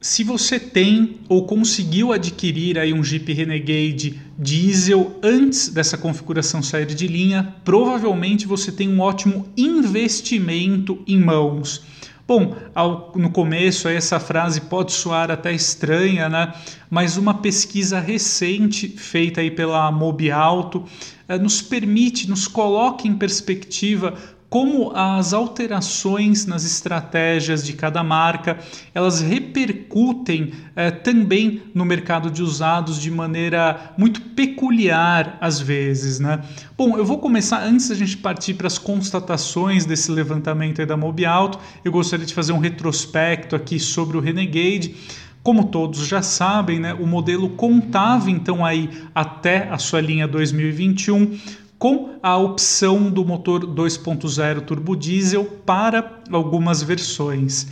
Se você tem ou conseguiu adquirir aí um Jeep Renegade diesel antes dessa configuração sair de linha, provavelmente você tem um ótimo investimento em mãos. Bom, ao, no começo essa frase pode soar até estranha, né? Mas uma pesquisa recente feita aí pela Mobialto eh, nos permite, nos coloca em perspectiva como as alterações nas estratégias de cada marca elas repercutem eh, também no mercado de usados de maneira muito peculiar às vezes, né? Bom, eu vou começar antes da gente partir para as constatações desse levantamento da Mobialto, eu gostaria de fazer um retrospecto aqui sobre o Renegade. Como todos já sabem, né, o modelo contava então aí até a sua linha 2021 com a opção do motor 2.0 turbo diesel para algumas versões.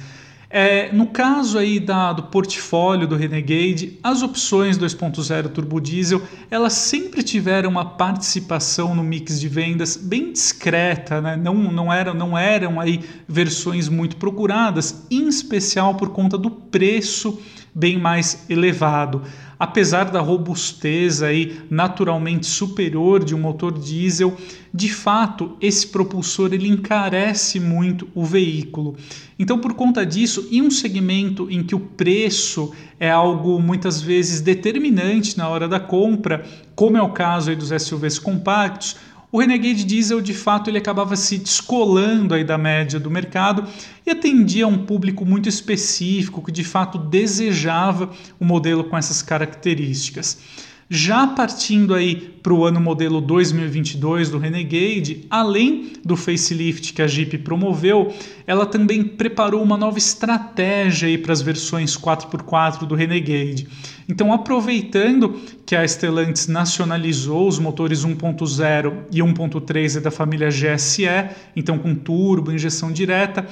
É, no caso aí da, do portfólio do Renegade, as opções 2.0 turbo diesel elas sempre tiveram uma participação no mix de vendas bem discreta, né? não, não, eram, não eram aí versões muito procuradas, em especial por conta do preço bem mais elevado apesar da robustez aí naturalmente superior de um motor diesel, de fato esse propulsor ele encarece muito o veículo. Então, por conta disso, em um segmento em que o preço é algo muitas vezes determinante na hora da compra, como é o caso aí dos SUVs compactos, o Renegade Diesel de fato ele acabava se descolando aí da média do mercado e atendia a um público muito específico que de fato desejava o um modelo com essas características. Já partindo aí para o ano modelo 2022 do Renegade, além do facelift que a Jeep promoveu, ela também preparou uma nova estratégia para as versões 4x4 do Renegade. Então, aproveitando que a Stellantis nacionalizou os motores 1.0 e 1.3 da família GSE, então com turbo, injeção direta,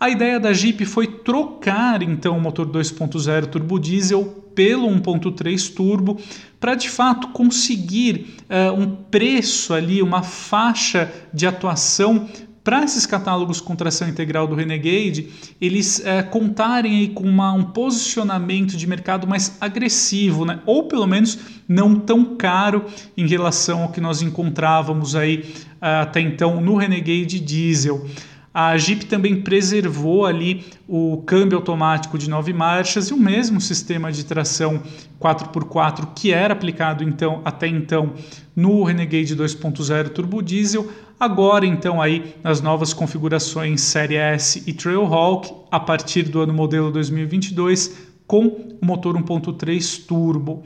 a ideia da Jeep foi trocar então o motor 2.0 turbo diesel pelo 1.3 turbo para de fato conseguir uh, um preço ali, uma faixa de atuação para esses catálogos com tração integral do Renegade, eles é, contarem com uma, um posicionamento de mercado mais agressivo, né? ou pelo menos não tão caro em relação ao que nós encontrávamos aí uh, até então no Renegade Diesel. A Jeep também preservou ali o câmbio automático de nove marchas e o mesmo sistema de tração 4x4 que era aplicado então até então no Renegade 2.0 turbo diesel, agora então aí nas novas configurações Série S e Trailhawk a partir do ano modelo 2022 com o motor 1.3 turbo.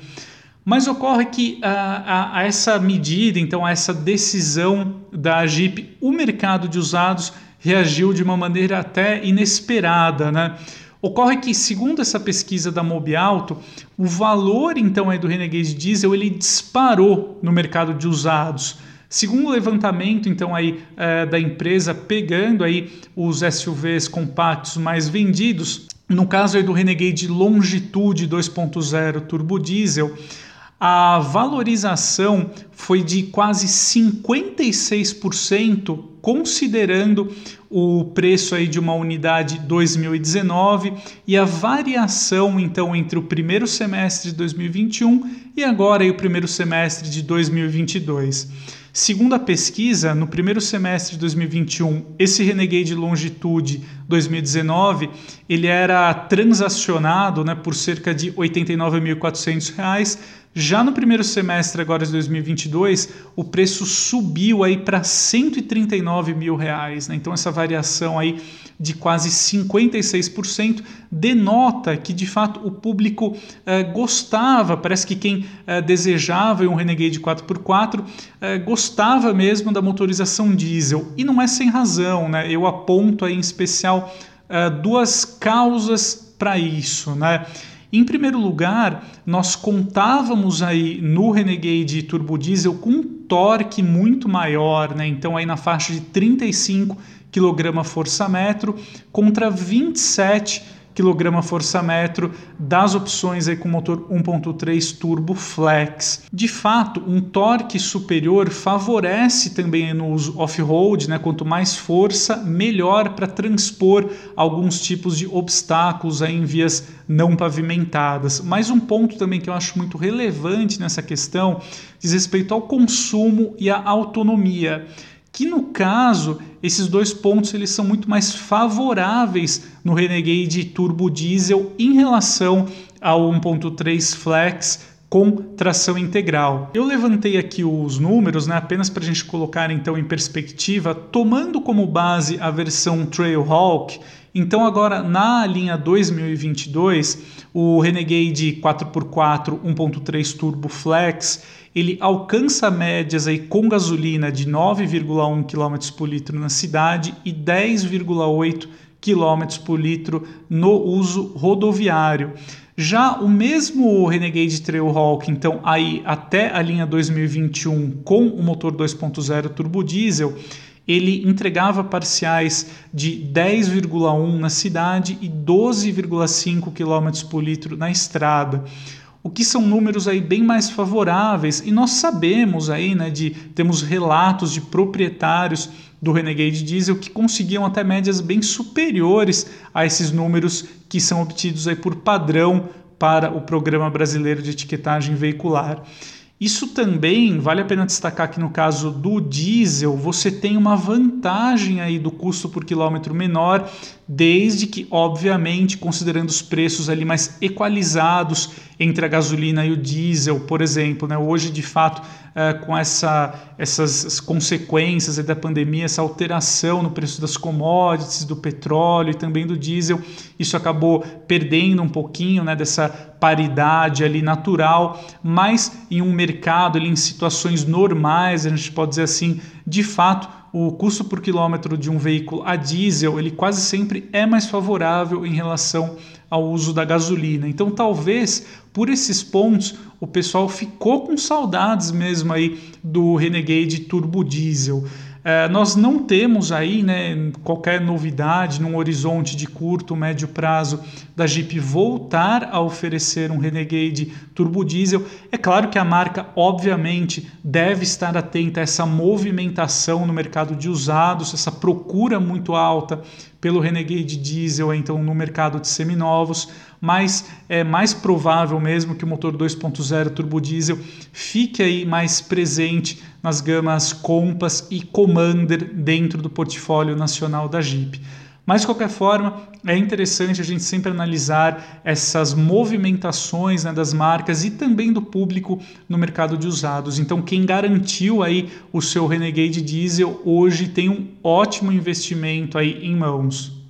Mas ocorre que a, a, a, essa medida, então a essa decisão da Jeep, o mercado de usados reagiu de uma maneira até inesperada, né? Ocorre que, segundo essa pesquisa da Mobialto, o valor então aí do Renegade Diesel ele disparou no mercado de usados. Segundo o levantamento então aí é, da empresa pegando aí os SUVs compactos mais vendidos, no caso aí do Renegade Longitude 2.0 turbo diesel, a valorização foi de quase 56%, considerando o preço aí de uma unidade 2019 e a variação então entre o primeiro semestre de 2021 e agora aí o primeiro semestre de 2022. Segundo a pesquisa, no primeiro semestre de 2021, esse Renegade Longitude 2019 ele era transacionado né, por cerca de R$ 89.400 já no primeiro semestre agora de 2022, o preço subiu aí para 139 mil reais. Né? Então essa variação aí de quase 56% denota que de fato o público eh, gostava, parece que quem eh, desejava um Renegade 4x4 eh, gostava mesmo da motorização diesel. E não é sem razão, né? Eu aponto aí em especial duas causas para isso, né? Em primeiro lugar, nós contávamos aí no Renegade Turbo Diesel com um torque muito maior, né? Então aí na faixa de 35 kgfm contra 27 kgfm das opções aí com motor 1.3 turbo flex. De fato, um torque superior favorece também no uso off-road, né? Quanto mais força, melhor para transpor alguns tipos de obstáculos aí em vias não pavimentadas. Mais um ponto também que eu acho muito relevante nessa questão diz respeito ao consumo e à autonomia que no caso esses dois pontos eles são muito mais favoráveis no Renegade Turbo Diesel em relação ao 1.3 Flex com tração integral. Eu levantei aqui os números, né, apenas para a gente colocar então em perspectiva, tomando como base a versão Trailhawk. Então agora na linha 2022, o Renegade 4x4 1.3 Turbo Flex ele alcança médias aí com gasolina de 9,1 km por litro na cidade e 10,8 km por litro no uso rodoviário. Já o mesmo Renegade Trailhawk, então aí até a linha 2021 com o motor 2.0 turbo diesel, ele entregava parciais de 10,1 na cidade e 12,5 km por litro na estrada o que são números aí bem mais favoráveis e nós sabemos aí, né, de temos relatos de proprietários do Renegade Diesel que conseguiam até médias bem superiores a esses números que são obtidos aí por padrão para o Programa Brasileiro de Etiquetagem Veicular. Isso também vale a pena destacar que no caso do diesel você tem uma vantagem aí do custo por quilômetro menor, desde que, obviamente, considerando os preços ali mais equalizados entre a gasolina e o diesel, por exemplo, né? hoje de fato é, com essa, essas consequências da pandemia, essa alteração no preço das commodities, do petróleo e também do diesel, isso acabou perdendo um pouquinho né, dessa paridade ali natural, mas em um mercado ali, em situações normais, a gente pode dizer assim, de fato, o custo por quilômetro de um veículo a diesel ele quase sempre é mais favorável em relação ao uso da gasolina. Então, talvez por esses pontos o pessoal ficou com saudades mesmo aí do Renegade Turbo Diesel. É, nós não temos aí né, qualquer novidade num horizonte de curto, médio prazo da Jeep voltar a oferecer um Renegade turbo diesel. É claro que a marca, obviamente, deve estar atenta a essa movimentação no mercado de usados, essa procura muito alta pelo Renegade diesel, então no mercado de seminovos, mas é mais provável mesmo que o motor 2.0 turbo diesel fique aí mais presente nas gamas Compass e Commander dentro do portfólio nacional da Jeep. Mas, de qualquer forma, é interessante a gente sempre analisar essas movimentações né, das marcas e também do público no mercado de usados. Então, quem garantiu aí o seu Renegade Diesel hoje tem um ótimo investimento aí em mãos.